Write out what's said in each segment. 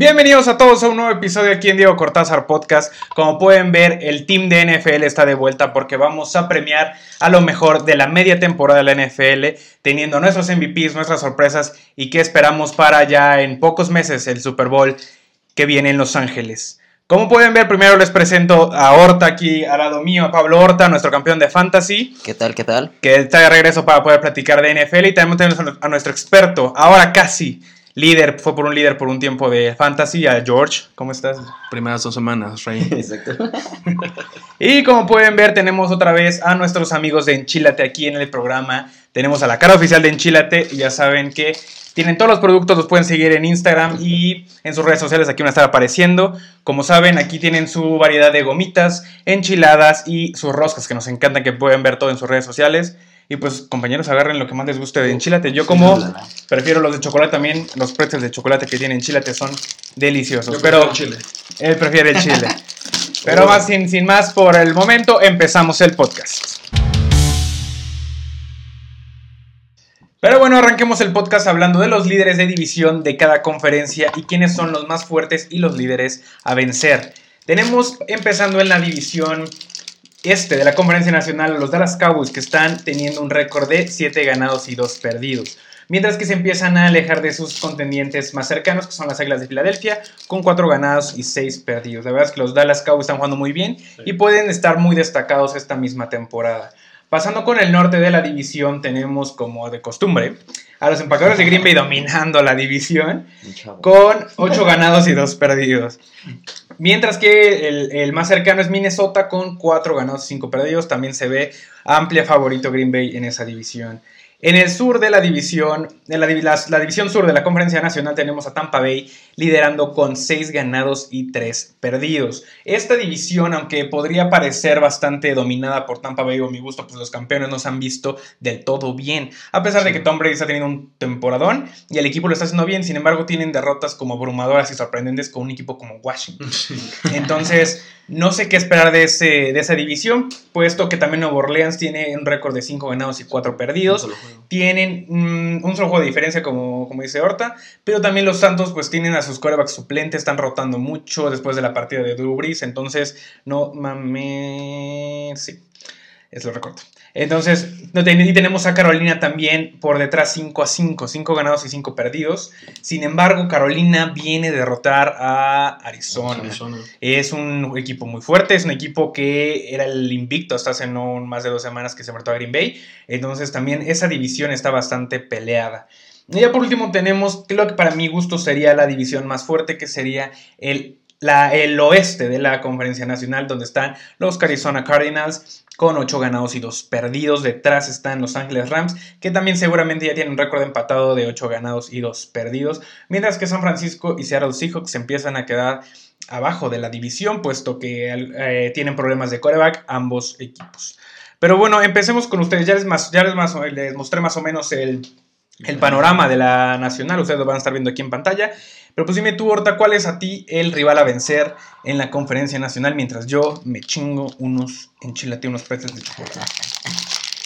Bienvenidos a todos a un nuevo episodio aquí en Diego Cortázar Podcast. Como pueden ver, el team de NFL está de vuelta porque vamos a premiar a lo mejor de la media temporada de la NFL, teniendo nuestros MVPs, nuestras sorpresas y qué esperamos para ya en pocos meses el Super Bowl que viene en Los Ángeles. Como pueden ver, primero les presento a Horta aquí al lado mío, a Pablo Horta, nuestro campeón de Fantasy. ¿Qué tal? ¿Qué tal? Que está de regreso para poder platicar de NFL y también tenemos a nuestro experto, ahora casi líder, fue por un líder por un tiempo de Fantasy, a George. ¿Cómo estás? Primeras dos semanas, Rey. Exacto. y como pueden ver, tenemos otra vez a nuestros amigos de Enchilate aquí en el programa. Tenemos a la cara oficial de Enchilate y ya saben que tienen todos los productos, los pueden seguir en Instagram y en sus redes sociales, aquí van a estar apareciendo. Como saben, aquí tienen su variedad de gomitas, enchiladas y sus roscas que nos encantan, que pueden ver todo en sus redes sociales. Y pues, compañeros, agarren lo que más les guste de enchilate. Yo como prefiero los de chocolate también, los pretzels de chocolate que tienen enchilate son deliciosos. Yo pero prefiero el chile. él prefiere el chile. pero más sin, sin más por el momento, empezamos el podcast. Pero bueno, arranquemos el podcast hablando de los líderes de división de cada conferencia y quiénes son los más fuertes y los líderes a vencer. Tenemos empezando en la división este de la conferencia nacional los Dallas Cowboys que están teniendo un récord de 7 ganados y 2 perdidos. Mientras que se empiezan a alejar de sus contendientes más cercanos, que son las Águilas de Filadelfia, con 4 ganados y 6 perdidos. La verdad es que los Dallas Cowboys están jugando muy bien y pueden estar muy destacados esta misma temporada. Pasando con el norte de la división, tenemos como de costumbre a los empacadores de Green Bay dominando la división con 8 ganados y 2 perdidos. Mientras que el, el, más cercano es Minnesota con 4 ganados y 5 perdidos. También se ve amplia favorito Green Bay en esa división. En el sur de la división, en la, la, la, división sur de la Conferencia Nacional tenemos a Tampa Bay liderando con 6 ganados y 3 perdidos. Esta división, aunque podría parecer bastante dominada por Tampa Bay o mi gusto, pues los campeones no se han visto del todo bien. A pesar de que Tom Brady está teniendo un temporadón y el equipo lo está haciendo bien, sin embargo tienen derrotas como abrumadoras y sorprendentes con un equipo como Washington. Entonces, no sé qué esperar de, ese, de esa división, puesto que también Nuevo Orleans tiene un récord de 5 ganados y 4 perdidos. Tienen mm, un solo juego de diferencia, como, dice Horta, pero también los Santos pues tienen a sus corebacks suplentes, están rotando mucho después de la partida de Drew entonces no mames, sí, es lo recorto. Entonces, y tenemos a Carolina también por detrás 5 a 5, 5 ganados y 5 perdidos. Sin embargo, Carolina viene a derrotar a Arizona. Arizona. Es un equipo muy fuerte, es un equipo que era el invicto hasta hace no más de dos semanas que se enfrentó a Green Bay. Entonces, también esa división está bastante peleada. Y ya por último tenemos, creo que para mi gusto sería la división más fuerte, que sería el, la, el oeste de la conferencia nacional, donde están los Arizona Cardinals con 8 ganados y 2 perdidos. Detrás están Los Ángeles Rams, que también seguramente ya tienen un récord empatado de 8 ganados y 2 perdidos. Mientras que San Francisco y Seattle Seahawks empiezan a quedar abajo de la división, puesto que eh, tienen problemas de coreback ambos equipos. Pero bueno, empecemos con ustedes. Ya les, más, ya les, les mostré más o menos el, el panorama de la nacional. Ustedes lo van a estar viendo aquí en pantalla. Pero pues dime tú, Horta, ¿cuál es a ti el rival a vencer en la conferencia nacional mientras yo me chingo unos enchilate, unos pretzels de chocolate?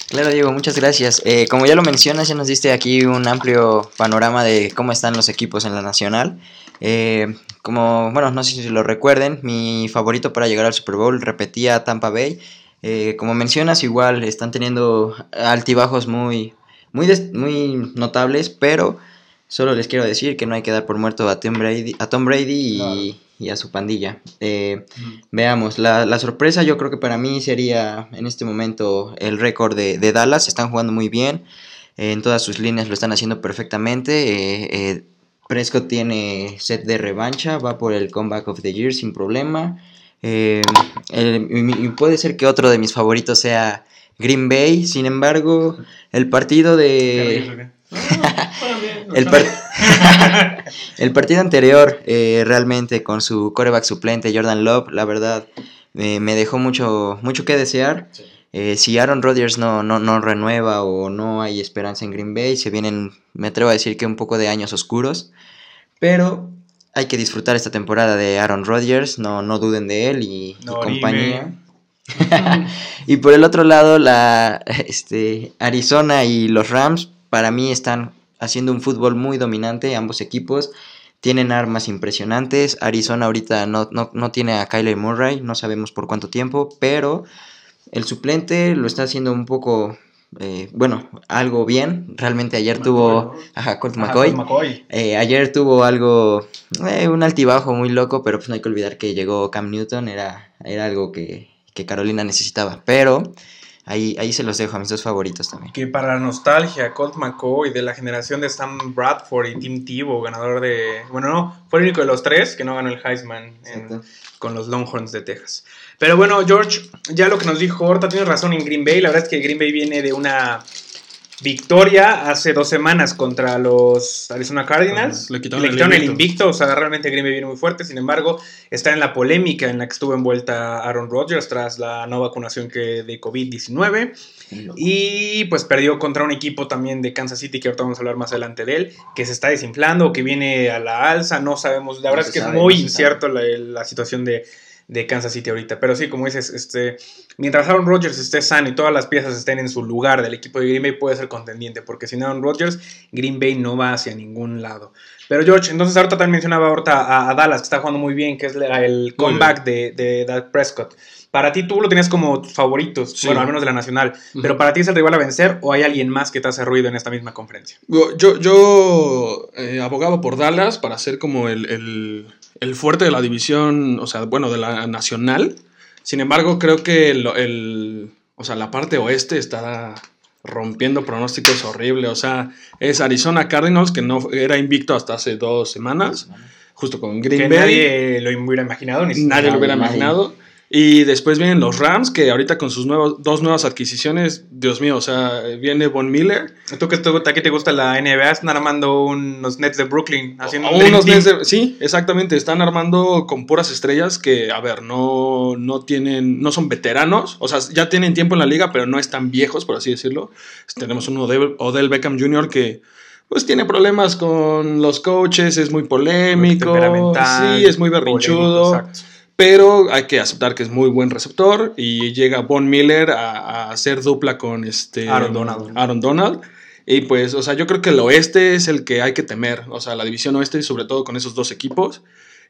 Claro, Diego, muchas gracias. Eh, como ya lo mencionas, ya nos diste aquí un amplio panorama de cómo están los equipos en la nacional. Eh, como, bueno, no sé si lo recuerden, mi favorito para llegar al Super Bowl repetía Tampa Bay. Eh, como mencionas, igual están teniendo altibajos muy, muy, muy notables, pero Solo les quiero decir que no hay que dar por muerto a Tom Brady, a Tom Brady y, claro. y a su pandilla. Eh, mm. Veamos, la, la, sorpresa yo creo que para mí sería en este momento el récord de, de, Dallas. Están jugando muy bien. Eh, en todas sus líneas lo están haciendo perfectamente. Eh, Prescott tiene set de revancha. Va por el comeback of the year sin problema. El, y puede ser que otro de mis favoritos sea Green Bay. Sin embargo, el partido de... el, par el, partido anterior, eh, realmente con su coreback suplente, Jordan Love, la verdad, eh, me dejó mucho, mucho que desear. Sí. Eh, si Aaron Rodgers no, no, no, renueva o no hay esperanza en Green Bay, se vienen, me atrevo a decir que un poco de años oscuros. Pero hay que disfrutar esta temporada de Aaron Rodgers, no, no duden de él y, no, y compañía. y por el otro lado, la, este, Arizona y los Rams, para mí están haciendo un fútbol muy dominante, ambos equipos tienen armas impresionantes. Arizona ahorita no, no, no tiene a Kyler Murray, no sabemos por cuánto tiempo, pero el suplente lo está haciendo un poco eh, bueno, algo bien. Realmente ayer tuvo. Ajá, Colt McCoy. Eh, ayer tuvo algo. Eh, un altibajo muy loco, pero pues no hay que olvidar que llegó Cam Newton. Era, era algo que, que Carolina necesitaba. Pero. Ahí, ahí se los dejo a mis dos favoritos también. Que para la nostalgia, Colt McCoy de la generación de Sam Bradford y Tim Tebow, ganador de. Bueno, no, fue el único de los tres que no ganó el Heisman con los Longhorns de Texas. Pero bueno, George, ya lo que nos dijo Horta, tiene razón en Green Bay. La verdad es que Green Bay viene de una victoria hace dos semanas contra los Arizona Cardinals. Le quitaron, el, invicto. O sea, realmente Green Bay viene muy fuerte. Sin embargo, está en la polémica en la que estuvo envuelta Aaron Rodgers tras la no vacunación que de COVID-19. Y pues perdió contra un equipo también de Kansas City, que ahorita vamos a hablar más adelante de él, que se está desinflando, que viene a la alza. No sabemos. La verdad es que es muy incierto la situación de de Kansas City ahorita. Pero sí, como dices, este, mientras Aaron Rodgers esté sano y todas las piezas estén en su lugar del equipo de Green Bay, puede ser contendiente, porque sin Aaron Rodgers, Green Bay no va hacia ningún lado. Pero George, entonces ahorita también mencionaba ahorita a, Dallas, que está jugando muy bien, que es el comeback de, de, Prescott. Para ti tú lo tenías como tus favoritos, bueno, al menos de la nacional, pero para ti es el rival a vencer o hay alguien más que te hace ruido en esta misma conferencia? Yo, yo eh, abogaba por Dallas para ser como el el fuerte de la división, o sea, bueno, de la nacional. Sin embargo, creo que el, o sea, la parte oeste está rompiendo pronósticos horribles. O sea, es Arizona Cardinals, que no era invicto hasta hace dos semanas, justo con Green Bay. Nadie lo hubiera imaginado. Ni nadie lo hubiera imaginado. Y después vienen los Rams, que ahorita con sus nuevos, dos nuevas adquisiciones, Dios mío, o sea, viene Von Miller. Tú que te, te gusta la NBA, están armando unos Nets de Brooklyn. Haciendo unos Nets sí, exactamente, están armando con puras estrellas que, a ver, no, no tienen, no son veteranos, o sea, ya tienen tiempo en la liga, pero no están viejos, por así decirlo. Tenemos un Odell, Beckham Jr. que pues tiene problemas con los coaches, es muy polémico, sí, es muy berrinchudo. exacto pero hay que aceptar que es muy buen receptor y llega Von Miller a, hacer dupla con este Aaron Donald. Aaron Donald. Y pues, o sea, yo creo que el oeste es el que hay que temer, o sea, la división oeste, sobre todo con esos dos equipos.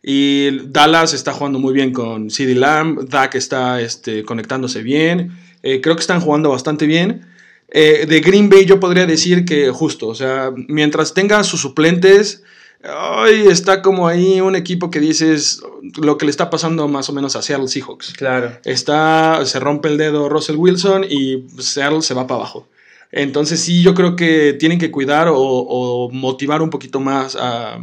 Y Dallas está jugando muy bien con CD Lamb, Dak está este, conectándose bien, eh, creo que están jugando bastante bien. Eh, de Green Bay yo podría decir que justo, o sea, mientras tenga sus suplentes, Ay, está como ahí un equipo que dices lo que le está pasando más o menos a Seattle Seahawks. Claro. Está, se rompe el dedo Russell Wilson y Seattle se va para abajo. Entonces sí, yo creo que tienen que cuidar o, motivar un poquito más a,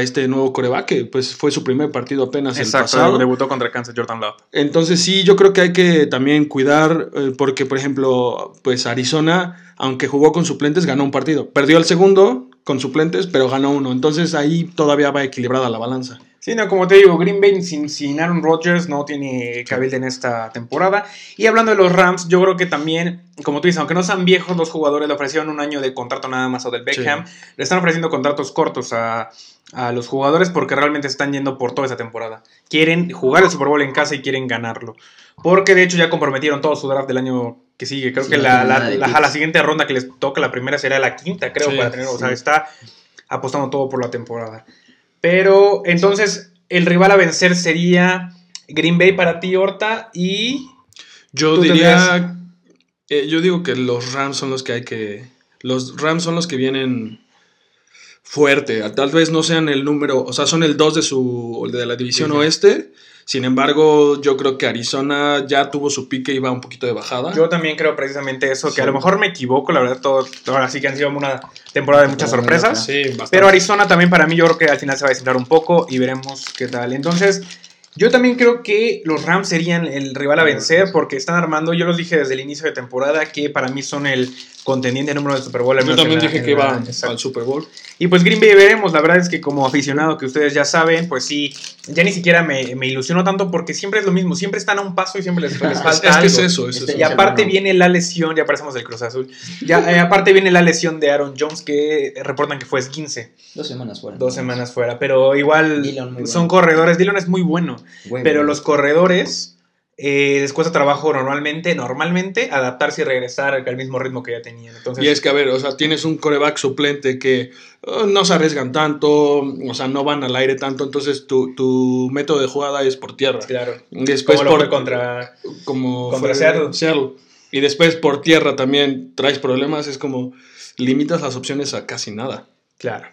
este nuevo coreback, que pues fue su primer partido apenas el pasado. debutó contra Kansas Jordan Love. Entonces sí, yo creo que hay que también cuidar, eh, porque por ejemplo, pues Arizona, aunque jugó con suplentes, ganó un partido. Perdió el segundo, con suplentes, pero ganó uno. Entonces ahí todavía va equilibrada la balanza. Sí, no, como te digo, Green Bay sin, sin Aaron Rodgers no tiene cabilde en esta temporada. Y hablando de los Rams, yo creo que también, como tú dices, aunque no sean viejos, los jugadores le ofrecieron un año de contrato nada más a del Beckham. Le están ofreciendo contratos cortos a, a los jugadores porque realmente están yendo por toda esa temporada. Quieren jugar el Super Bowl en casa y quieren ganarlo. Porque de hecho ya comprometieron todo su draft del año que sigue. Creo que la, la, siguiente ronda que les toca, la primera será la quinta, creo, para tener. O sea, está apostando todo por la temporada. Pero entonces, el rival a vencer sería Green Bay para ti, Horta, y. Yo diría. Eh, yo digo que los Rams son los que hay que. Los Rams son los que vienen fuerte. Tal vez no sean el número, o sea, son el 2 de su de la división oeste. Sin embargo, yo creo que Arizona ya tuvo su pique y va un poquito de bajada. Yo también creo precisamente eso, que a lo mejor me equivoco, la verdad, todo, ahora sí que han sido una temporada de muchas sorpresas. Sí, pero Arizona también para mí yo creo que al final se va a desentar un poco y veremos qué tal. Entonces, yo también creo que los Rams serían el rival a vencer porque están armando, yo los dije desde el inicio de temporada, que para mí son el contendiente número del Super Bowl. Yo también dije que iban al Super Bowl. Y pues Green Bay veremos, la verdad es que como aficionado que ustedes ya saben, pues sí, ya ni siquiera me, me ilusiono tanto porque siempre es lo mismo, siempre están a un paso y siempre les, falta es, es Que es eso, es Y aparte viene la lesión, ya parecemos del Cruz Azul, ya eh, aparte viene la lesión de Aaron Jones que reportan que fue 15. Dos semanas fuera. Dos semanas fuera, pero igual son corredores, Dillon es muy bueno, pero los corredores eh, les cuesta trabajo normalmente, normalmente, adaptarse y regresar al mismo ritmo que ya tenían. Entonces, Y es que, a ver, o sea, tienes un coreback suplente que oh, no se arriesgan tanto, o sea, no van al aire tanto, entonces tu, tu método de jugada es por tierra. claro. Después Como por contra... como contra Seattle. Y después por tierra también traes problemas, es como limitas las opciones a casi nada. Claro.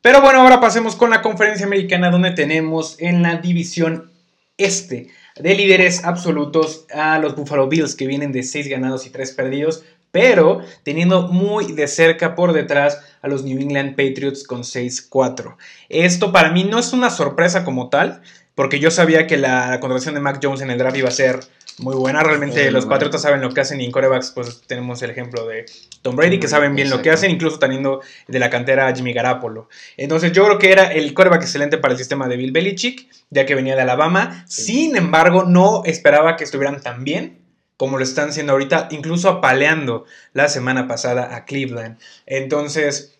Pero bueno, ahora pasemos con la conferencia americana donde tenemos en la división este de líderes absolutos a los Buffalo Bills que vienen de 6 ganados y 3 perdidos, pero teniendo muy de cerca por detrás a los New England Patriots con 6-4. Esto para mí no es una sorpresa como tal, porque yo sabía que la contratación de Mac Jones en el draft iba a ser muy buena. Realmente Muy los buena. Patriotas saben lo que hacen y en corebacks pues tenemos el ejemplo de Tom Brady que saben bien lo que hacen, incluso teniendo de la cantera a Jimmy Garapolo. Entonces yo creo que era el coreback excelente para el sistema de Bill Belichick, ya que venía de Alabama. Sin embargo, no esperaba que estuvieran tan bien como lo están haciendo ahorita, incluso apaleando la semana pasada a Cleveland. Entonces,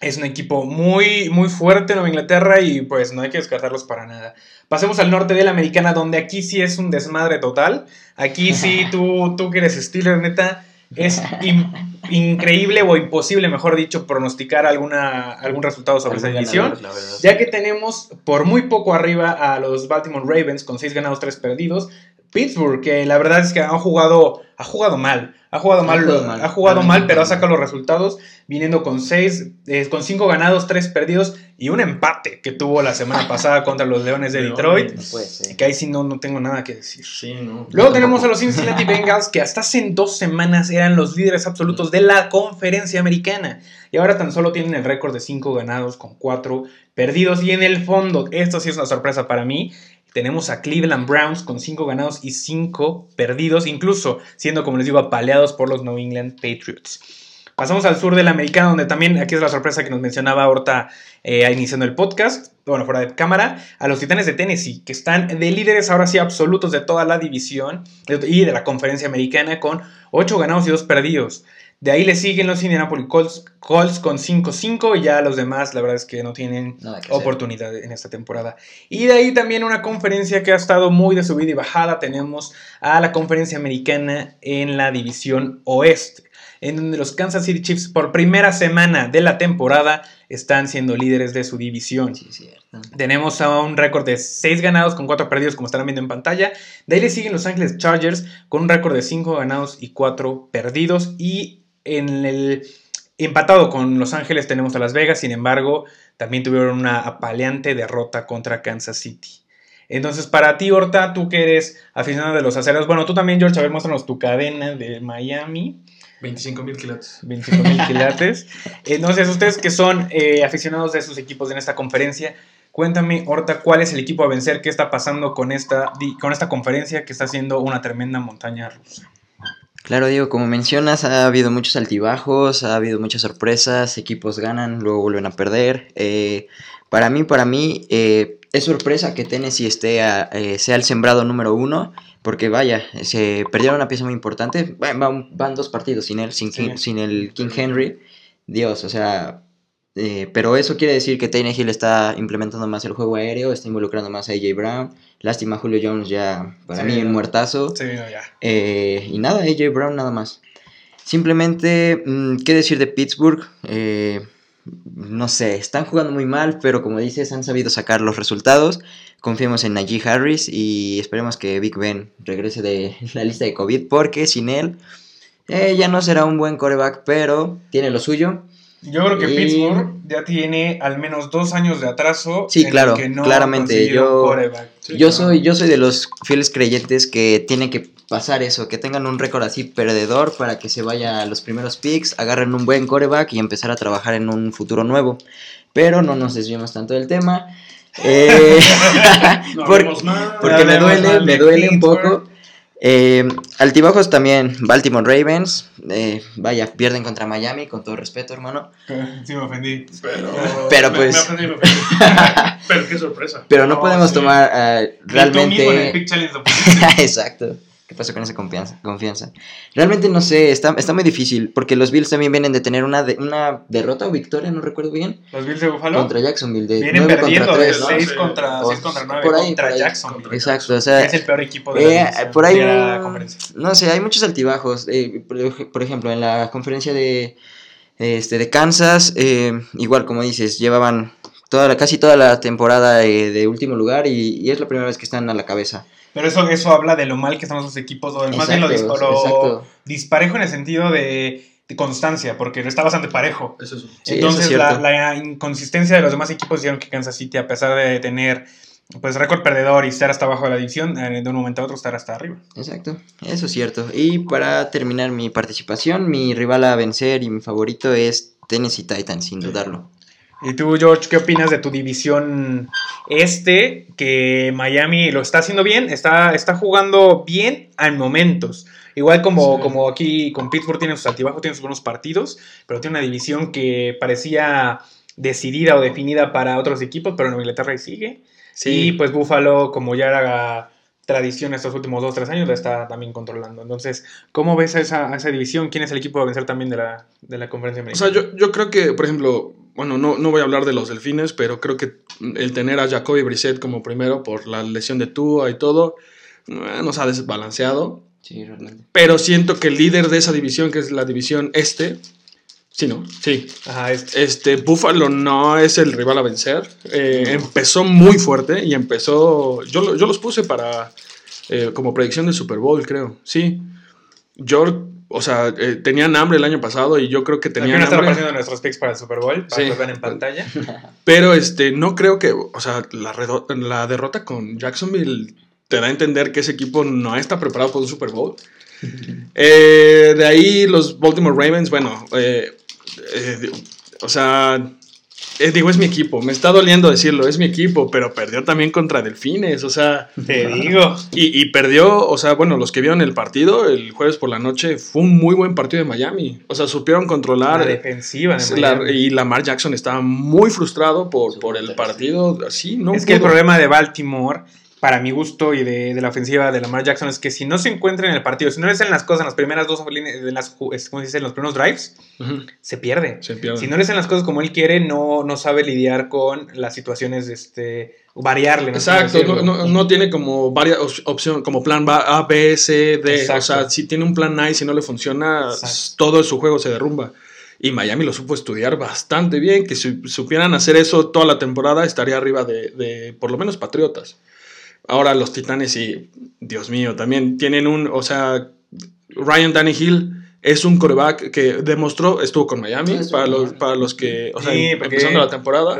es un equipo muy, muy fuerte en Nueva Inglaterra y pues no hay que descartarlos para nada. Pasemos al norte de la americana, donde aquí sí es un desmadre total. Aquí sí, tú, tú que eres Steelers, neta, es in- increíble o imposible, mejor dicho, pronosticar alguna, algún resultado sobre esa división. ganador. Ya que tenemos por muy poco arriba a los Baltimore Ravens con 6 ganados, 3 perdidos. Pittsburgh, que la verdad es que han jugado, ha jugado mal. Ha jugado Ha mal, jugado lo- mal. ha jugado mal, pero ha sacado los resultados viniendo con 6, con 5 ganados, 3 perdidos y un empate que tuvo la semana pasada contra los Leones de. Detroit. No. Que ahí sí no, no tengo nada que decir. Sí, ¿no? Luego tenemos a los Cincinnati Bengals que hasta hace dos semanas eran los líderes absolutos de la conferencia americana y ahora tan solo tienen el récord de 5 ganados con 4 perdidos y en el fondo, esto sí es una sorpresa para mí, tenemos a Cleveland Browns con 5 ganados y 5 perdidos, incluso siendo como les digo apaleados por los New England Patriots. Pasamos al sur de la americana, donde también aquí es la sorpresa que nos mencionaba ahorita eh, iniciando el podcast, bueno, fuera de cámara, a los Titanes de Tennessee, que están de líderes ahora sí absolutos de toda la división y de la conferencia americana con 8 ganados y 2 perdidos. De ahí le siguen los Indianapolis Colts, Colts con 5-5 y ya los demás la verdad es que no tienen hacer. oportunidad en esta temporada. Y de ahí también una conferencia que ha estado muy de subida y bajada. Tenemos a la conferencia americana en la división oeste, en donde los Kansas City Chiefs por primera semana de la temporada están siendo líderes de su división. Sí, cierto. Tenemos a un récord de 6 ganados con 4 perdidos, como estarán viendo en pantalla. De ahí le siguen Los Ángeles Chargers con un récord de 5 ganados y 4 perdidos. Y en el empatado con Los Ángeles tenemos a Las Vegas, sin embargo, también tuvieron una apaleante derrota contra Kansas City. Entonces, para ti, Horta, tú que eres aficionado de los aceros, bueno, tú también, George, a ver, muéstranos tu cadena de Miami. 25 mil kilates. 25 mil quilates. Entonces, ustedes que son eh, aficionados de sus equipos en esta conferencia, cuéntame, Horta, cuál es el equipo a vencer, qué está pasando con esta, con esta conferencia que está siendo una tremenda montaña rusa. Claro, Diego, como mencionas, ha habido muchos altibajos, ha habido muchas sorpresas, equipos ganan, luego vuelven a perder. Eh, para mí, para mí, eh, es sorpresa que Tennessee esté a- eh, sea el sembrado número uno, porque vaya, se perdieron una pieza muy importante. Van, van- van dos partidos sin él, sin, Sí. King- sin el King Henry. Dios, o sea, eh, pero eso quiere decir que Tannehill está implementando más el juego aéreo, está involucrando más a AJ Brown. Lástima, Julio Jones ya, para Sí, mí, no. muertazo. Sí, no, ya. Eh, y nada, AJ Brown nada más. Simplemente, mm, ¿qué decir de Pittsburgh? Eh, no sé, están jugando muy mal, pero como dices, han sabido sacar los resultados. Confiemos en Najee Harris y esperemos que Big Ben regrese de la lista de COVID, porque sin él eh, ya no será un buen coreback, pero tiene lo suyo. Yo creo que Y- Pittsburgh ya tiene al menos dos años de atraso. Sí, en claro, que no ha claramente, yo-. Sí, yo, claro. soy, yo soy de los fieles creyentes que tienen que pasar eso, que tengan un récord así perdedor para que se vaya a los primeros picks, agarren un buen coreback y empezar a trabajar en un futuro nuevo. Pero no nos desviemos tanto del tema. Eh, No por- hablemos mal. porque me duele, me duele un poco. Eh, altibajos también, Baltimore Ravens. eh, vaya, pierden contra Miami, con todo respeto, hermano. Sí, me ofendí. Pero, Pero me- pues- Me ofendí, me ofendí. Pero qué sorpresa. Pero no, No, podemos sí. tomar eh, Ni tú mismo en el realmente. Pick Challenge lo. Exacto. ¿Qué pasó con esa confianza? confianza? Realmente no sé, está, está muy difícil, porque los Bills también vienen de tener una, de, una derrota o victoria, no recuerdo bien. ¿Los Bills de Buffalo? Contra Jacksonville, de Vienen 9 perdiendo contra de 3. 6 Sí. contra, O 6 contra 9 por ahí, contra por ahí. Jacksonville. Exacto, o sea, es el peor equipo de la, eh, por ahí de la no- conferencia. no sé, hay muchos altibajos. eh, por ejemplo, en la conferencia de, este, de Kansas, eh, igual como dices, llevaban toda la, casi toda la temporada eh, de último lugar y, y es la primera vez que están a la cabeza. Pero eso, eso habla de lo mal que están los equipos, o más bien lo, exacto. disparejo en el sentido de, de constancia, porque está bastante parejo. Es eso. Sí, Entonces, eso es la, cierto. la inconsistencia de los demás equipos hicieron que Kansas City, a pesar de tener pues récord perdedor y estar hasta abajo de la división, eh, de un momento a otro estar hasta arriba. Exacto, eso es cierto. Y para terminar mi participación, mi rival a vencer y mi favorito es Tennessee Titans, sin dudarlo. ¿Y tú, George, qué opinas de tu división este? Que Miami lo está haciendo bien, está, está jugando bien en momentos. Igual como, Sí. como aquí con Pittsburgh tiene sus altibajos, tiene sus buenos partidos, pero tiene una división que parecía decidida o definida para otros equipos, pero en Inglaterra ahí sigue. Y pues Buffalo, como ya era tradición estos últimos dos, tres años, la está también controlando. Entonces, ¿cómo ves a esa, a esa división? ¿Quién es el equipo a vencer también de la, de la conferencia O sea, yo, yo creo que, por ejemplo, bueno, no, no voy a hablar de los delfines, pero creo que el tener a Jacoby Brissett como primero por la lesión de Tua y todo, eh, nos ha desbalanceado. Sí, realmente. Pero siento que el líder de esa división, que es la división este, sí, ¿no? Sí. Ajá, este. Este, Buffalo no es el rival a vencer. Eh, Empezó muy fuerte y empezó. Yo, yo los puse para. eh, como predicción del Super Bowl, creo. Sí. Yo, o sea, eh, tenían hambre el año pasado y yo creo que tenían están hambre. apareciendo nuestros picks para el Super Bowl, para Sí. que los vean en pantalla. Pero este, no creo que. O sea, la, derrota con Jacksonville te da a entender que ese equipo no está preparado para un Super Bowl. Eh, de ahí los Baltimore Ravens, bueno, eh, eh, o sea, eh, digo, es mi equipo, me está doliendo decirlo, es mi equipo, pero perdió también contra Delfines, o sea, Te digo. y, y perdió, o sea, bueno, los que vieron el partido el jueves por la noche, fue un muy buen partido de Miami, o sea, supieron controlar. La defensiva de La- y Lamar Jackson estaba muy frustrado por, por el partido, así, ¿no? es que el problema de Baltimore, para mi gusto y de, de la ofensiva de Lamar Jackson, es que si no se encuentra en el partido, si no le hacen las cosas en las primeras dos líneas, en las, ¿cómo se dice? En los primeros drives, Ujú, se pierde. se pierde. Si no le hacen las cosas como él quiere, no, no sabe lidiar con las situaciones, este, variarle. no Exacto, no, no- no tiene como varias opciones, como plan A, B, C, D. Exacto. O sea, si tiene un plan A y si no le funciona, Exacto. todo su juego se derrumba. Y Miami lo supo estudiar bastante bien. Que si supieran hacer eso toda la temporada, estaría arriba de, de por lo menos Patriotas. Ahora los Titanes y, Dios mío, también tienen un, o sea, Ryan Tannehill es un coreback que demostró, estuvo con Miami, Sí, para los, Miami. para los que, o sea, Sí, em- empezando la temporada.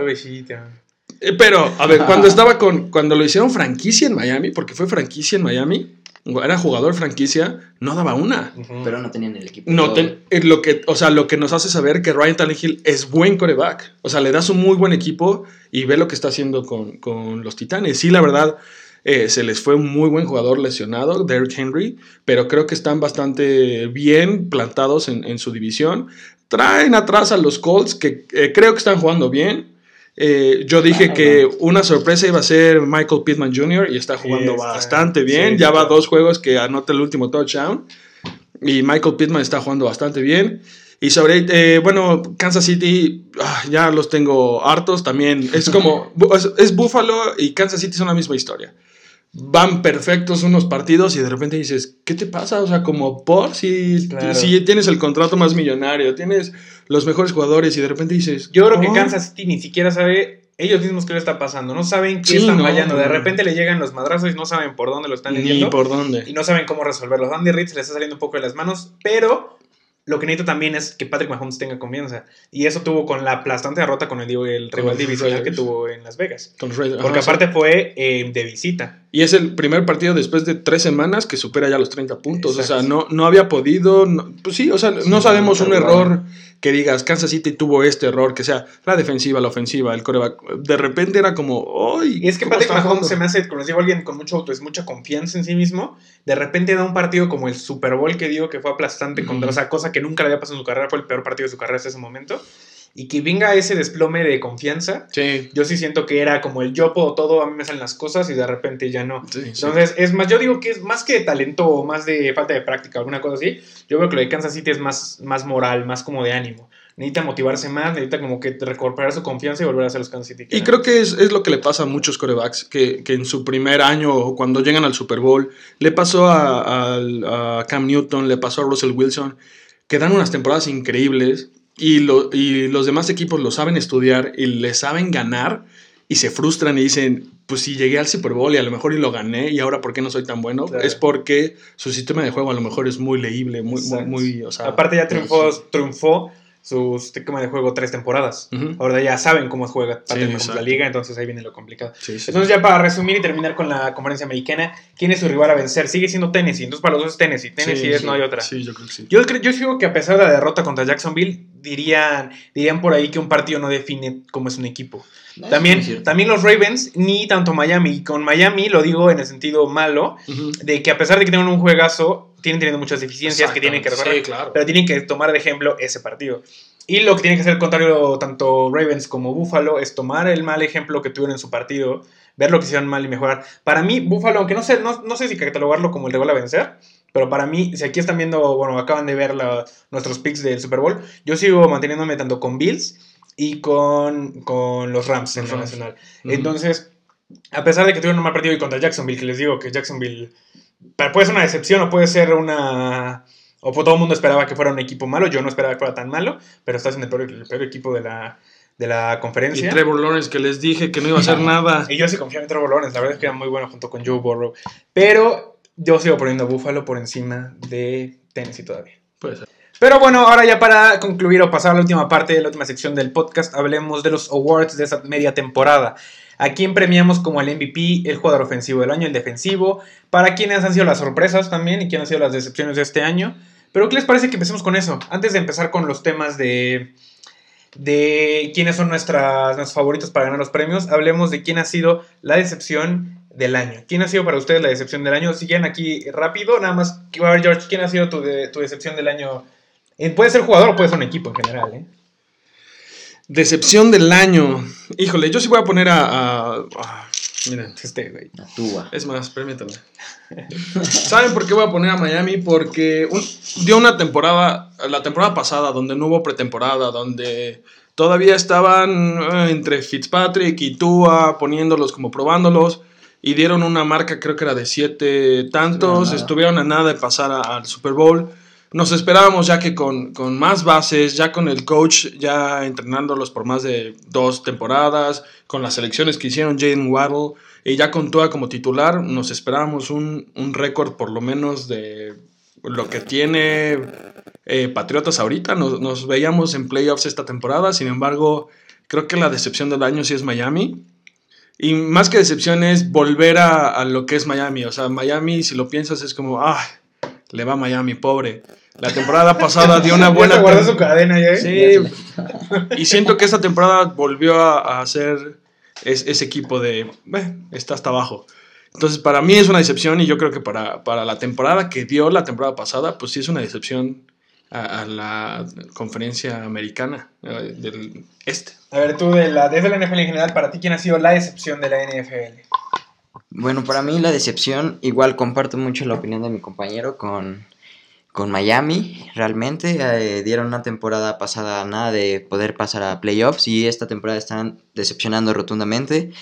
Eh, Pero, a ver, cuando estaba con. Cuando lo hicieron franquicia en Miami, porque fue franquicia en Miami, era jugador franquicia, no daba una. Pero no tenían el equipo. No eh, lo que, o sea, lo que nos hace saber que Ryan Tannehill es buen coreback. O sea, le das un muy buen equipo y ve lo que está haciendo con, con los Titanes. Sí, la verdad, eh, se les fue un muy buen jugador lesionado, Derrick Henry, pero creo que están bastante bien plantados en, en su división. Traen atrás a los Colts, que eh, creo que están jugando bien. Eh, yo dije que una sorpresa iba a ser Michael Pittman Jr. y está Sí, jugando está- bastante bien. sí, ya va dos juegos que anota el último touchdown. Y Michael Pittman está jugando bastante bien. Y sobre, eh, bueno, Kansas City, ah, ya los tengo hartos también. Es como, es, es Buffalo y Kansas City son la misma historia. Van perfectos unos partidos y de repente dices, ¿qué te pasa? O sea, como por si, Claro. si tienes el contrato más millonario, tienes los mejores jugadores y de repente dices, Yo creo que. Kansas City ni siquiera sabe ellos mismos qué le está pasando. No saben qué Sí, están no, fallando. De repente le llegan los madrazos y no saben por dónde lo están Ni leyendo. por dónde. Y no saben cómo resolverlos. Andy Reid se le está saliendo un poco de las manos, pero lo que necesita también es que Patrick Mahomes tenga confianza. Y eso tuvo con la aplastante derrota con el, digo, el rival divisional que tuvo en Las Vegas. Con los Raiders. Porque Ajá, sí. aparte fue eh, de visita. Y es el primer partido después de tres semanas que supera ya los 30 puntos. Exacto. O sea, no, no había podido. no- pues sí, o sea, no sabemos un error que digas Kansas City tuvo este error, que sea la defensiva, la ofensiva, el coreback. De repente era como, ¡ay! Y es que ¿cómo Patrick Mahomes jugando?". se me hace, como les digo, alguien con mucho auto, es mucha confianza en sí mismo. De repente da un partido como el Super Bowl que digo que fue aplastante contra Ujú. esa cosa que nunca le había pasado en su carrera, fue el peor partido de su carrera hasta ese momento. Y que venga ese desplome de confianza. Sí. Yo sí siento que era como el yo puedo todo, a mí me salen las cosas y de repente ya no. sí, sí. Entonces, es más, yo digo que es más que de talento o más de falta de práctica, alguna cosa así. Yo creo que lo de Kansas City es más, más moral, más como de ánimo. Necesita motivarse más, necesita como que recuperar su confianza y volver a ser los Kansas City. Y creo que es, es lo que le pasa a muchos corebacks, que, que en su primer año o cuando llegan al Super Bowl, le pasó a, a- a Cam Newton, le pasó a Russell Wilson, que dan unas temporadas increíbles y, lo- y los demás equipos lo saben estudiar y le saben ganar y se frustran y dicen, pues si llegué al Super Bowl y a lo mejor y lo gané y ahora ¿por qué no soy tan bueno? Claro. Es porque su sistema de juego a lo mejor es muy leíble, muy, muy, muy, o sea... Aparte ya triunfó, triunfó su sistema de juego tres temporadas. Ahora ya saben cómo juega Sí, Patrick exacto. la liga, entonces ahí viene lo complicado. Sí, sí. Entonces ya para resumir y terminar con la conferencia americana, ¿quién es su rival a vencer? Sigue siendo Tennessee, entonces para los dos es Tennessee. Tennessee Sí, es, sí. no hay otra. Sí, yo creo que sí. Yo, yo digo que a pesar de la derrota contra Jacksonville, dirían, dirían por ahí que un partido no define cómo es un equipo. También, también los Ravens, ni tanto Miami. Y con Miami lo digo en el sentido malo, de que a pesar de que tienen un juegazo, tienen teniendo muchas deficiencias que tienen que. Sí, claro. Pero tienen que tomar de ejemplo ese partido. Y lo que tiene que hacer el contrario tanto Ravens como Buffalo es tomar el mal ejemplo que tuvieron en su partido, ver lo que hicieron mal y mejorar. Para mí, Buffalo, aunque no sé, no, no sé si catalogarlo como el rival a vencer, pero para mí, si aquí están viendo, bueno, acaban de ver la- nuestros picks del Super Bowl, yo sigo manteniéndome tanto con Bills y con, con los Rams en nacional. Entonces, a pesar de que tuvieron un mal partido y contra Jacksonville, que les digo que Jacksonville puede ser una decepción o puede ser una... O pues todo el mundo esperaba que fuera un equipo malo, yo no esperaba que fuera tan malo, pero está siendo el peor, el peor equipo de la, de la Y conferencia. Trevor Lawrence que les dije que no iba a hacer nada. Y yo sí confiaba en Trevor Lawrence, la verdad es que era muy bueno junto con Joe Burrow. Pero yo sigo poniendo a Buffalo por encima de Tennessee todavía. Puede ser. Pero bueno, ahora ya para concluir o pasar a la última parte, la última sección del podcast, hablemos de los awards de esta media temporada. ¿A quién premiamos como el MVP, el jugador ofensivo del año, el defensivo? ¿Para quiénes han sido las sorpresas también y quiénes han sido las decepciones de este año? Pero ¿qué les parece que empecemos con eso? Antes de empezar con los temas de, de quiénes son nuestras, nuestros favoritos para ganar los premios, hablemos de quién ha sido la decepción del año. ¿Quién ha sido para ustedes la decepción del año? Siguen aquí rápido, nada más. A ver, George, ¿quién ha sido tu, de- tu decepción del año? Eh, Puede ser jugador o puede ser un equipo en general, ¿eh? Decepción del año. Híjole, yo sí voy a poner a. a- a- miren, Este, güey. La tuba. es más, permítanme. ¿Saben por qué voy a poner a Miami? Porque un- dio una temporada, la temporada pasada, donde no hubo pretemporada, donde todavía estaban eh, entre Fitzpatrick y Tua poniéndolos como probándolos. Y dieron una marca, creo que era de siete tantos. Estuvieron a nada de pasar al Super Bowl. Nos esperábamos ya que con, con más bases, ya con el coach ya entrenándolos por más de dos temporadas, con las selecciones que hicieron Jaden Waddle y ya con Tua como titular, nos esperábamos un, un récord por lo menos de lo que tiene eh, Patriotas ahorita. Nos, nos veíamos en playoffs esta temporada, sin embargo, creo que la decepción del año sí es Miami. Y más que decepción es volver a, a lo que es Miami. O sea, Miami, si lo piensas, es como, ah, le va a Miami, pobre. La temporada pasada dio una buena... Tem- su cadena ya, ¿eh? Sí, y siento que esta temporada volvió a, a ser es- ese equipo de, "Beh, está hasta abajo. Entonces, para mí es una decepción y yo creo que para, para la temporada que dio la temporada pasada, pues sí es una decepción a, a la conferencia americana eh, del este. A ver, tú, de la, desde la NFL en general, para ti, ¿quién ha sido la decepción de la NFL? Bueno, para mí la decepción, igual comparto mucho la opinión de mi compañero con, con Miami. Realmente eh, dieron una temporada pasada nada de poder pasar a playoffs y esta temporada están decepcionando rotundamente.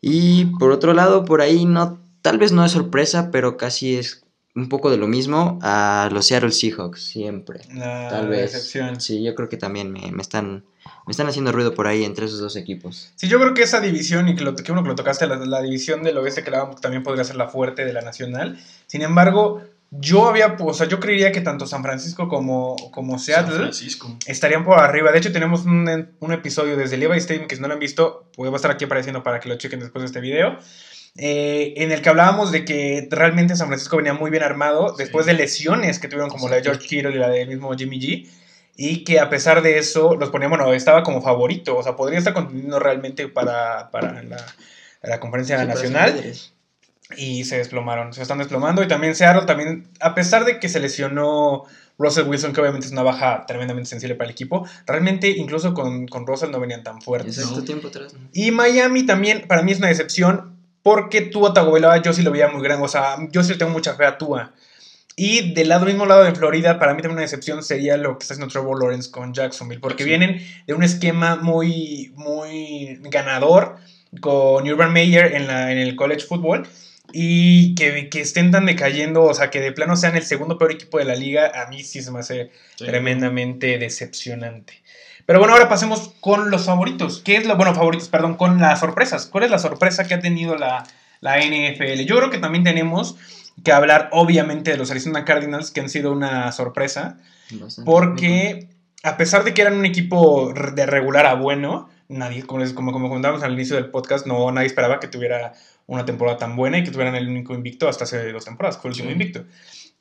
Y por otro lado, por ahí no, tal vez no es sorpresa, pero casi es un poco de lo mismo a los Seattle Seahawks, siempre. La Tal vez. decepción. Sí, yo creo que también me, me están, me están haciendo ruido por ahí entre esos dos equipos. Sí, yo creo que esa división, y que, lo, que uno que lo tocaste, la, la división del oeste, que la, también podría ser la fuerte de la nacional. Sin embargo, yo había, o sea, yo creería que tanto San Francisco como, como San Seattle Francisco. estarían por arriba. De hecho, tenemos un, un episodio desde Levi Stadium que si no lo han visto, pues va a estar aquí apareciendo para que lo chequen después de este video. Eh, en el que hablábamos de que realmente San Francisco venía muy bien armado después de lesiones que tuvieron como la de George Kittle y la del mismo Jimmy G. Y que a pesar de eso, los poníamos, bueno, estaba como favorito. O sea, podría estar conteniendo realmente para, para la, la conferencia Sí, nacional y se desplomaron, se están desplomando y también Seattle también, a pesar de que se lesionó Russell Wilson, que obviamente es una baja tremendamente sensible para el equipo. Realmente, incluso con, con Russell no venían tan fuertes. Exacto, ¿no? tiempo atrás. ¿no? Y Miami también, para mí es una decepción, porque Tua Tagovailoa yo sí lo veía muy grande, o sea, yo sí le tengo mucha fe a Tua. Y del lado mismo lado de Florida, para mí también una decepción sería lo que está haciendo Trevor Lawrence con Jacksonville, porque Sí. vienen de un esquema muy, muy ganador con Urban Meyer en, la, en el college football y que, que estén tan decayendo, o sea, que de plano sean el segundo peor equipo de la liga, a mí sí se me hace Sí. tremendamente decepcionante. Pero bueno, ahora pasemos con los favoritos. ¿Qué es lo bueno, favoritos, perdón, con las sorpresas? ¿Cuál es la sorpresa que ha tenido la, la NFL? Yo creo que también tenemos que hablar, obviamente, de los Arizona Cardinals, que han sido una sorpresa, Bastante. porque a pesar de que eran un equipo de regular a bueno, nadie, como, les- como, como comentábamos al inicio del podcast, no nadie esperaba que tuviera una temporada tan buena y que tuvieran el único invicto hasta hace dos temporadas, fue el último Sí. invicto.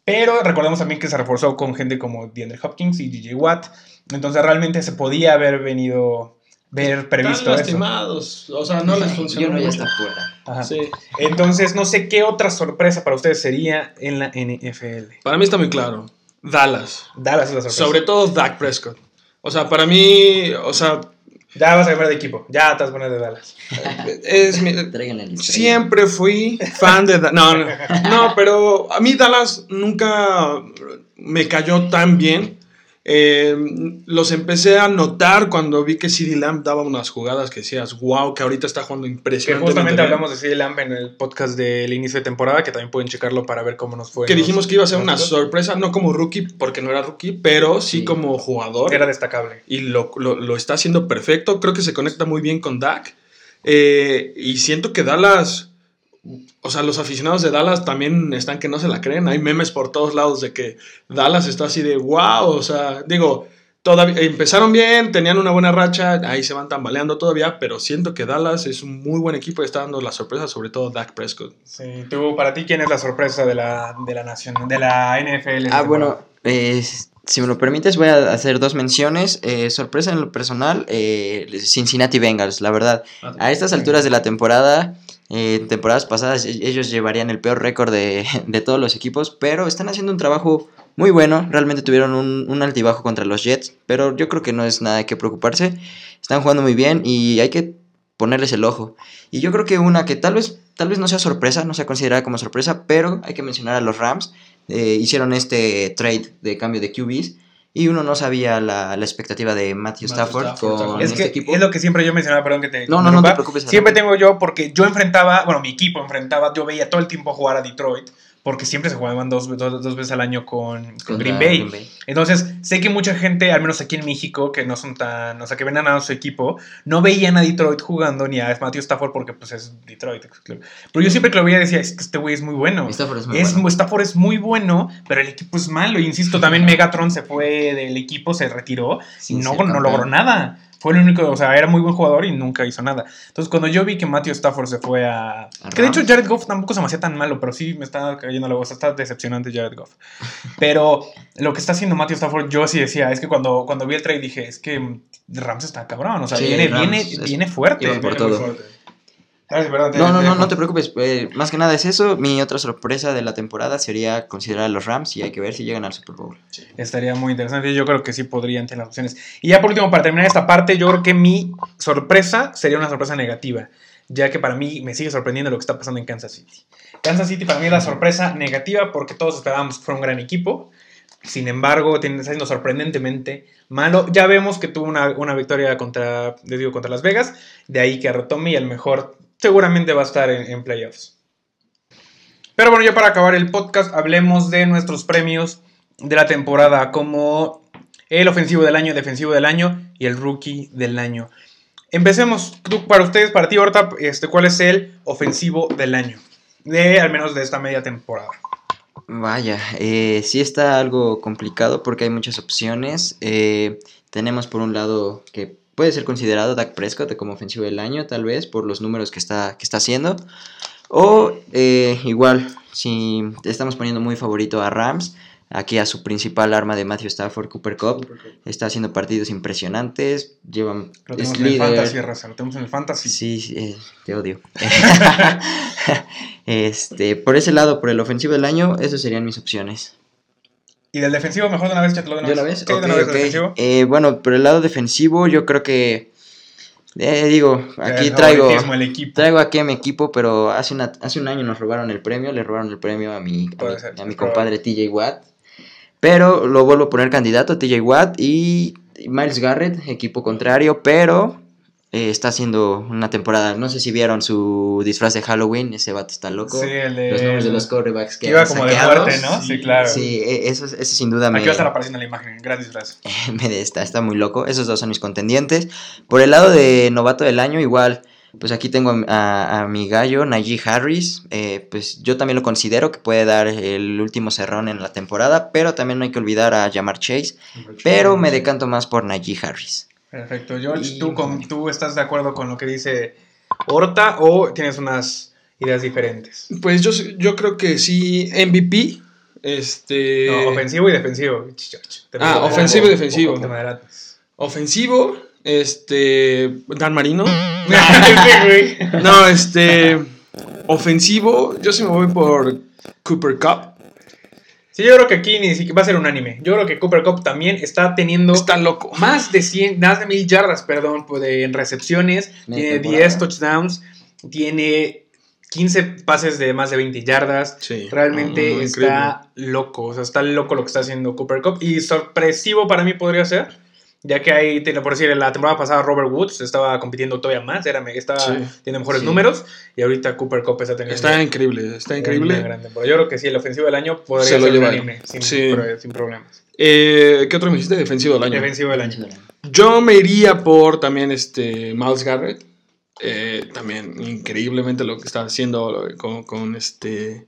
Pero recordemos también que se reforzó con gente como DeAndre Hopkins y DJ Watt. Entonces realmente se podía haber venido, ver previsto Están eso. lastimados, o sea, no les funcionó uno ya está fuera. Sí. Entonces no sé qué otra sorpresa para ustedes sería en la NFL. Para mí está muy claro. Dallas. Dallas es la sorpresa. Sobre todo Dak Prescott. O sea, para mí, o sea, Ya vas a cambiar de equipo. Ya estás buena de Dallas. es mi, Siempre fui fan de Dallas. No, no, no, pero a mí Dallas nunca me cayó tan bien. Eh, los empecé a notar cuando vi que CD Lamb daba unas jugadas que decías, wow, que ahorita está jugando Que impresionante. justamente hablamos de CD Lamb en el podcast del inicio de temporada, que también pueden checarlo para ver cómo nos fue. Que dijimos que iba a ser una sorpresa, no como rookie, porque no era rookie, pero sí, Sí. como jugador. Era destacable. y lo, lo- lo está haciendo perfecto. Creo que se conecta muy bien con Dak. Eh, y siento que Dallas, o sea, los aficionados de Dallas también están que no se la creen. Hay memes por todos lados de que Dallas está así de wow. O sea, digo, todavía empezaron bien, tenían una buena racha, ahí se van tambaleando todavía, pero siento que Dallas es un muy buen equipo y está dando la sorpresa, sobre todo Dak Prescott. Sí, tú, para ti, ¿quién es la sorpresa de la, de la nación, de la NFL? Ah, bueno, eh, si me lo permites, voy a hacer dos menciones. Eh, sorpresa en lo personal, eh, Cincinnati Bengals, la verdad. A estas alturas de la temporada, eh, temporadas pasadas, e- ellos llevarían el peor récord de, de todos los equipos, pero están haciendo un trabajo muy bueno. Realmente tuvieron un, un altibajo contra los Jets, pero yo creo que no es nada que preocuparse. Están jugando muy bien y hay que ponerles el ojo. Y yo creo que una que tal vez, tal vez no sea sorpresa, no sea considerada como sorpresa, pero hay que mencionar a los Rams. Eh, hicieron este trade de cambio de QBs y uno no sabía la, la expectativa de Matthew Matthew Stafford, Stafford, con Es este que equipo. es lo que siempre yo mencionaba, perdón que te No, no, no te preocupes. Siempre tengo yo, porque yo enfrentaba, bueno, mi equipo enfrentaba, yo veía todo el tiempo jugar a Detroit, porque siempre se jugaban dos, dos, dos veces al año con, con Green Bay. Green Bay. Entonces, sé que mucha gente, al menos aquí en México, que no son tan, o sea, que ven a su equipo, no veían a Detroit jugando ni a Matthew Stafford porque pues es Detroit. Pero yo siempre que lo veía decía, es que este güey es muy bueno. Stafford es muy Es, bueno. Stafford es muy bueno, pero el equipo es malo. Insisto, también Megatron se fue del equipo, se retiró y Sin no, no logró nada. Fue el único, o sea, era muy buen jugador y nunca hizo nada. Entonces, cuando yo vi que Matthew Stafford se fue a. A que de hecho. Jared Goff tampoco se me hacía tan malo, pero sí me está cayendo la voz. Está decepcionante Jared Goff. Pero lo que está haciendo Matthew Stafford, yo sí decía, es que cuando, cuando vi el trade dije, es que Rams está cabrón. O sea, Sí, viene, Rams viene, es- viene fuerte. por todo. fuerte. Perdón, te- No, no, te no, no te preocupes. eh, más que nada es eso. Mi otra sorpresa de la temporada sería considerar a los Rams y hay que ver si llegan al Super Bowl. Estaría muy interesante. Yo creo que sí podrían tener las opciones. Y ya por último, para terminar esta parte, yo creo que mi sorpresa sería una sorpresa negativa. Ya que para mí me sigue sorprendiendo lo que está pasando en Kansas City. Kansas City para mí es la sorpresa negativa porque todos esperábamos que fuera un gran equipo. Sin embargo, tiene- está siendo sorprendentemente malo. Ya vemos que tuvo una, una victoria contra, les digo, contra Las Vegas. De ahí que retome y el mejor seguramente va a estar en, playoffs. Pero bueno, ya para acabar el podcast, hablemos de nuestros premios de la temporada, como el ofensivo del año, defensivo del año y el rookie del año. Empecemos, para ustedes, para ti, Horta, este, ¿cuál es el ofensivo del año? De al menos de esta media temporada. Vaya, eh, sí está algo complicado porque hay muchas opciones. Eh, tenemos por un lado que puede ser considerado Dak Prescott como ofensivo del año, tal vez, por los números que está, que está haciendo. O eh, igual, si estamos poniendo muy favorito a Rams, aquí a su principal arma de Matthew Stafford, Cooper Cup, está haciendo partidos impresionantes, llevan, tenemos en el fantasy, Raza, tenemos en el fantasy. Sí, sí, eh, te odio. este, por ese lado, por el ofensivo del año, esas serían mis opciones. Y del defensivo, mejor de una vez, échatelo de una ¿De vez. vez? Sí, de Ok, una vez. Eh, bueno, por el lado defensivo, yo creo que. eh, digo, aquí El traigo. el. Traigo aquí a mi equipo, pero hace, una, hace un año nos robaron el premio, le robaron el premio a mi, a mi, ser, a mi compadre TJ Watt. Pero lo vuelvo a poner candidato, TJ Watt y Miles Garrett, equipo contrario, pero eh, está haciendo una temporada, no sé si vieron su disfraz de Halloween, ese vato está loco. Sí, el de. Los nombres de los quarterbacks que Iba como de muerte, ¿no? Sí, claro. Sí, e- eso, eso sin duda me, Aquí va a estar apareciendo la imagen. Gran disfraz. me está, está muy loco. Esos dos son mis contendientes. Por el lado de novato del año, igual, pues aquí tengo a, a- a mi gallo, Najee Harris. Eh, pues yo también lo considero que puede dar el último cerrón en la temporada, pero también no hay que olvidar a Jamar Chase. Pero me decanto más por Najee Harris. Perfecto. George, Y- ¿tú, con, ¿tú estás de acuerdo con lo que dice Horta o tienes unas ideas diferentes? Pues yo, yo creo que sí, MVP. Este. No, ofensivo y defensivo. Ah, ofensivo y defensivo. Ofensivo, este. Dan Marino. No, este. Ofensivo, yo sí me voy por Cooper Cup. Sí, yo creo que aquí ni siquiera va a ser unánime. Yo creo que Cooper Cup también está teniendo Está loco. más de 100, más de mil yardas, perdón, pues, de- en recepciones. Tiene temporada. 10 touchdowns. Tiene 15 pases de más de 20 yardas. Sí. Realmente No, no, está loco, o sea, está loco lo que está haciendo Cooper Cup. Y sorpresivo para mí podría ser, ya que ahí, por decir, en la temporada pasada Robert Woods estaba compitiendo todavía más, era, estaba, Sí. tiene mejores Sí. números, y ahorita Cooper Cup está teniendo Está increíble, está increíble. gran temporada. Yo creo que sí, el ofensivo del año podría Se lo ser unánime, sin, Sí. sin problemas. Eh, ¿Qué otro me hiciste? Defensivo del año. Defensivo del año. Yo me iría por también este Miles Garrett. Eh, también increíblemente lo que está haciendo con, con, este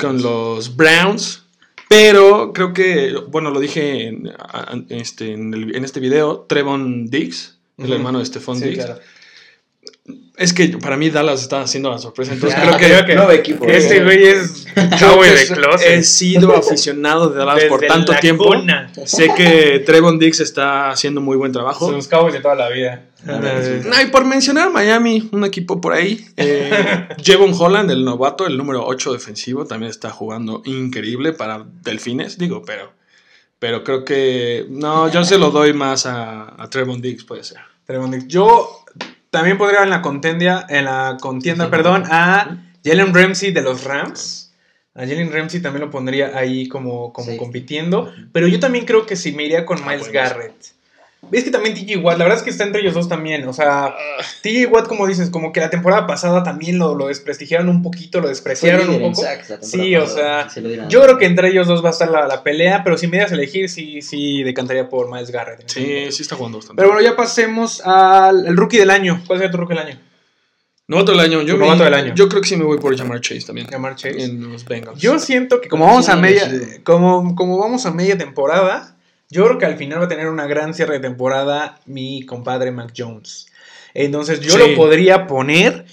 con los Browns. Pero creo que, bueno, lo dije en, este, en, el- en este video, Trevon Diggs, el hermano de Stephon Sí, Diggs. claro. Es que para mí Dallas está haciendo la sorpresa. Entonces Ya, creo que, creo que nuevo equipo. Este güey es que de closet. he sido aficionado de Dallas por tanto la tiempo. cuna. Sé que Trevon Diggs está haciendo muy buen trabajo. Son los Cowboys de toda la vida. Ah. No, y por mencionar Miami, un equipo por ahí. Eh, Jevon Holland, el novato, el número 8 defensivo, también está jugando increíble para Delfines, digo, pero, pero creo que no, yo se lo doy más a, a Trevon Diggs, puede ser. Trevon Diggs. Yo también podría en la contienda, en la contienda, perdón, a Jalen Ramsey de los Rams. A Jalen Ramsey también lo pondría ahí como, como Sí. compitiendo. Pero yo también creo que sí me iría con Ah, Miles bueno. Garrett. Ves que también TJ Watt, la verdad es que está entre ellos dos también. O sea, TJ Watt, como dices, como que la temporada pasada también lo, lo desprestigiaron un poquito, lo despreciaron un poco. Sí, o sea, Yo creo que entre ellos dos va a estar la, la pelea, pero si me das a elegir, sí, sí decantaría por Miles Garrett. Sí, sí está jugando bastante. Pero bueno, ya pasemos al el rookie del año. ¿Cuál sería tu rookie del año? novato del año, yo, novato del año. yo creo que sí me voy por Jamar Chase también. Jamar Chase. En los Bengals. Yo siento que como vamos a media, como, como vamos a media temporada, yo creo que al final va a tener una gran cierre de temporada mi compadre Mac Jones. Entonces yo Sí. lo podría poner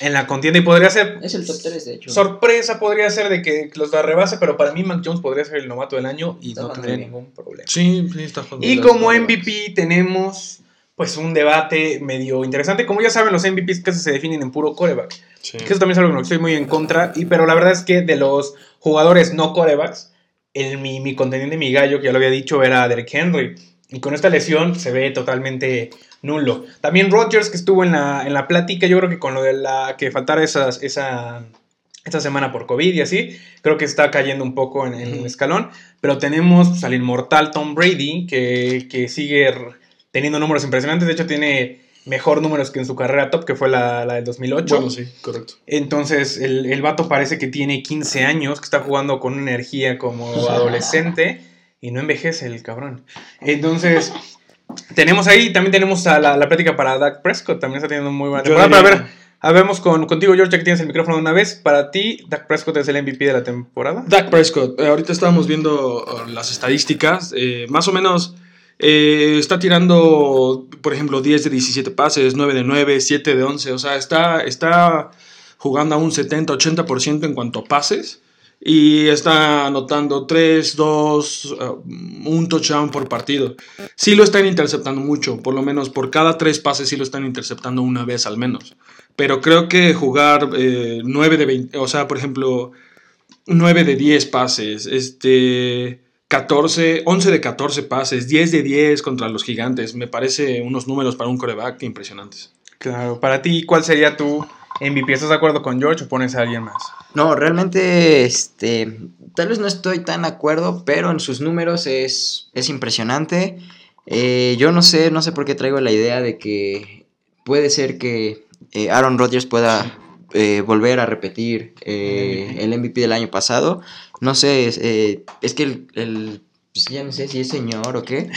en la contienda y podría ser Es el top 3, de hecho. sorpresa, podría ser de que los rebase, pero para mí Mac Jones podría ser el novato del año y Está no tendría ningún problema. Sí, sí está jugando. Y como. MVP tenemos pues un debate medio interesante. Como ya saben, los MVPs casi se definen en puro coreback. Sí. Que eso también es algo en lo que estoy muy en contra. Y, pero la verdad es que de los jugadores no corebacks, el, mi, mi contendiente, mi gallo, que ya lo había dicho, era Derek Henry. Y con esta lesión se ve totalmente nulo. También Rodgers, que estuvo en la, en la plática, yo creo que con lo de la que faltara esas, esa, esta semana por COVID y así, creo que está cayendo un poco en, en el escalón. Pero tenemos pues, al inmortal Tom Brady, que, que sigue teniendo números impresionantes. De hecho, tiene mejor números que en su carrera top, que fue la, la del 2008. Bueno, sí, correcto. Entonces, el, el vato parece que tiene 15 años, que está jugando con una energía como adolescente y no envejece el cabrón. Entonces, tenemos ahí, también tenemos a la, la plática para Dak Prescott, también está teniendo muy buena temporada. Pero a diría- ver, habemos con, contigo, George, ya que tienes el micrófono de una vez. Para ti, Dak Prescott es el MVP de la temporada. Dak Prescott, eh, ahorita estábamos viendo uh, las estadísticas, eh, más o menos eh, está tirando, por ejemplo, 10 de 17 pases, 9 de 9, 7 de 11, o sea, está, está jugando a un 70-80% en cuanto a pases y está anotando 3, 2, uh, un touchdown por partido. Sí lo están interceptando mucho, por lo menos por cada 3 pases sí lo están interceptando una vez al menos. Pero creo que jugar eh, 9 de 20, o sea, por ejemplo, 9 de 10 pases, este, 14, 11 de 14 pases, 10 de 10 contra los gigantes. Me parece unos números para un coreback impresionantes. Claro, para ti, ¿cuál sería tu MVP? ¿Estás de acuerdo con George o pones a alguien más? No, realmente, este, tal vez no estoy tan de acuerdo, pero en sus números es, es impresionante. Eh, yo no sé, no sé por qué traigo la idea de que puede ser que eh, Aaron Rodgers pueda eh, volver a repetir eh, el MVP del año pasado. No sé, es, eh, es que el, el- pues ya no sé si es señor o qué,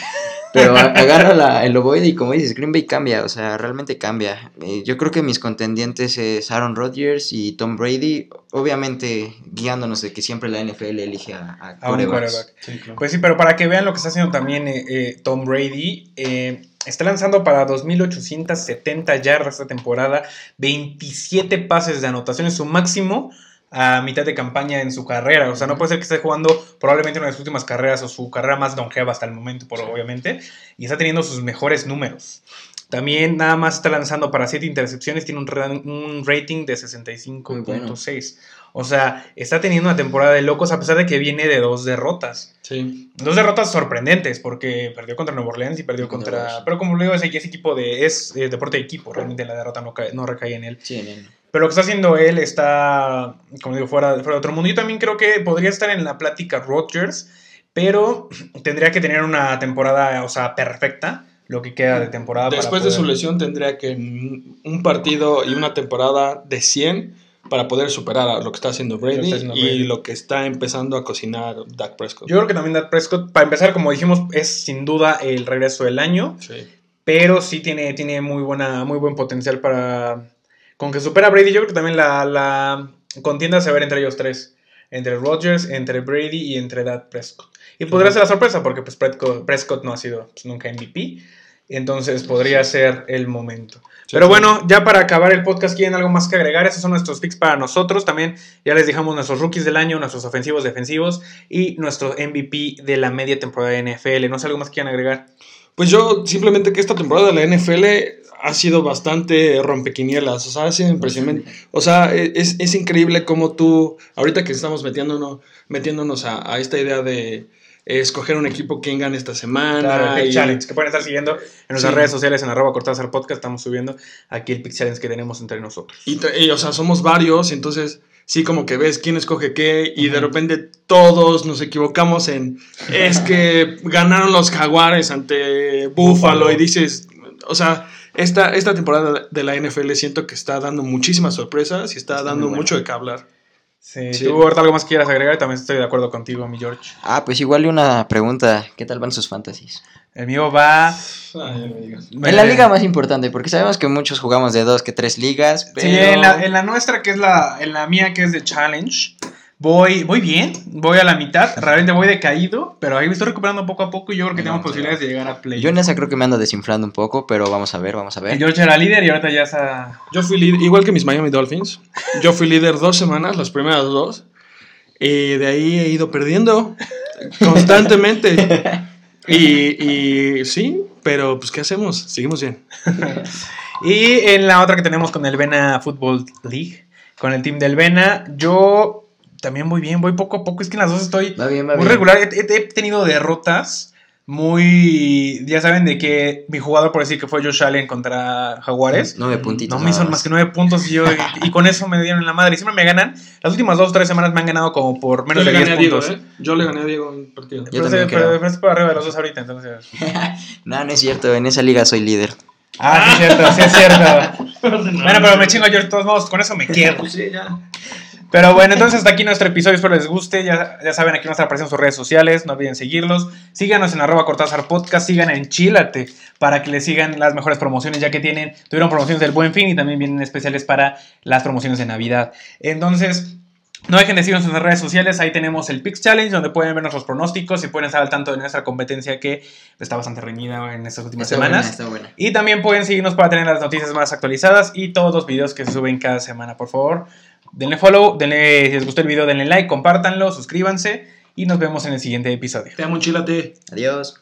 pero agarra la, el ovoide y como dices, Green Bay cambia, o sea, realmente cambia. Eh, yo creo que mis contendientes es Aaron Rodgers y Tom Brady, obviamente guiándonos de que siempre la NFL elige a, a A un quarterback. Pues sí, pero para que vean lo que está haciendo también Tom Brady, eh, está lanzando para 2.870 yardas esta temporada, 27 pases de anotación, es su máximo a mitad de campaña en su carrera. O sea, no puede ser que esté jugando probablemente una de sus últimas carreras o su carrera más longeva hasta el momento, por, obviamente, y está teniendo sus mejores números. También nada más está lanzando para 7 intercepciones, tiene un, ra- un rating de 65.6. O sea, está teniendo una temporada de locos a pesar de que viene de dos derrotas. Sí. Dos derrotas sorprendentes porque perdió contra Nueva Orleans y perdió Contra pero como le digo, es, es equipo de... Es eh, deporte de equipo, realmente la derrota no, cae- no recae en él. Sí, en el- Pero lo que está haciendo él está, como digo, fuera, fuera de otro mundo. Yo también creo que podría estar en la plática Rodgers, pero tendría que tener una temporada, o sea, perfecta, lo que queda de temporada. Después de su lesión tendría que en un partido y una temporada de 100 para poder superar a lo que está haciendo Lo Brady está haciendo y lo que está empezando a cocinar Dak Prescott. Yo creo que también Dak Prescott, para empezar, como dijimos, es sin duda el regreso del año. Sí. pero sí tiene, tiene muy, buena, muy buen potencial para... Con que supera a Brady, yo creo que también la, la contienda se va a ver entre ellos tres. Entre Rodgers, entre Brady y entre Dak Prescott. Y podría ser la sorpresa porque pues, Prescott, Prescott no ha sido pues, nunca MVP. Entonces podría ser el momento. Sí, Pero bueno, ya para acabar el podcast, ¿quieren algo más que agregar? Esos son nuestros picks para nosotros. También ya les dejamos nuestros rookies del año, nuestros ofensivos defensivos y nuestro MVP de la media temporada de NFL. No sé algo más que quieran agregar. Pues yo simplemente que esta temporada de la NFL ha sido bastante rompequinielas, o sea, ha sido impresionante. O sea, e, es, es increíble cómo tú, ahorita que estamos metiéndonos, metiéndonos a, a esta idea de escoger un equipo quién gana esta semana. Claro, el Pick y- Challenge, que pueden estar siguiendo en nuestras Sí. redes sociales en arroba Cortázar Podcast. Estamos subiendo aquí el Pick Challenge que tenemos entre nosotros. Y, y, o sea, somos varios, entonces sí como que ves quién escoge qué y de Ujú. repente todos nos equivocamos en es que ganaron los jaguares ante Buffalo y dices, o sea, esta, esta temporada de la NFL siento que está dando muchísimas sorpresas y está, Está dando muy buena. mucho de qué hablar. Sí, Sí. ¿Tú ahorita algo más quieras agregar? También estoy de acuerdo contigo, mi George. Ah, pues igual y una pregunta, ¿qué tal van sus fantasies? El mío va... En la liga más importante, porque sabemos que muchos jugamos de dos que tres ligas, pero... Sí, en la, en la nuestra, que es la, en la mía, que es de Challenge, voy, voy bien, voy a la mitad, realmente voy decaído, pero ahí me estoy recuperando poco a poco y yo creo que a posibilidades de llegar a play. Yo en esa creo que me ando desinflando un poco, pero vamos a ver, vamos a ver. George era líder y ahorita ya está... Yo fui líder, igual que mis Miami Dolphins, yo fui líder dos semanas, las primeras dos, y de ahí he ido perdiendo constantemente. Y, y sí, pero pues ¿qué hacemos? Seguimos bien. Y en la otra que tenemos con el Vena Football League, con el team del Vena, yo también voy bien, voy poco a poco. Es que en las dos estoy Va bien, va muy bien. regular. He, tenido derrotas muy. Ya saben de que mi jugador, por decir que fue Josh Allen contra Jaguares. Nueve puntitos. No me hizo más que nueve puntos y, yo, y, y con eso me dieron en la madre. Y siempre me ganan. Las últimas dos o tres semanas me han ganado como por menos yo de le 10 gané a Diego, puntos. ¿eh? Yo le gané a Diego un partido. Yo Pero, también pero- creo. pero estoy por arriba de los dos ahorita, entonces. No, no es cierto, en esa liga soy líder. Ah, sí es cierto, sí es cierto. Bueno, pero me chingo yo de todos modos, con eso me quedo. Sí, ya. Pero bueno, entonces hasta aquí nuestro episodio, espero les guste. Ya, ya saben, aquí nos aparecen sus redes sociales, no olviden seguirlos. Síganos en arroba Cortázar Podcast, sigan en Chilate para que les sigan las mejores promociones, ya que tienen, tuvieron promociones del Buen Fin y también vienen especiales para las promociones de Navidad. Entonces, no dejen de seguirnos en nuestras redes sociales, ahí tenemos el Pix Challenge, donde pueden ver nuestros pronósticos y pueden estar al tanto de nuestra competencia que está bastante reñida en estas últimas Está semanas. buena, está buena. Y también pueden seguirnos para tener las noticias más actualizadas y todos los videos que se suben cada semana. Por favor, denle follow, denle, si les gustó el video, denle like, compártanlo, suscríbanse y nos vemos en el siguiente episodio. Te amo, enchilate. Adiós.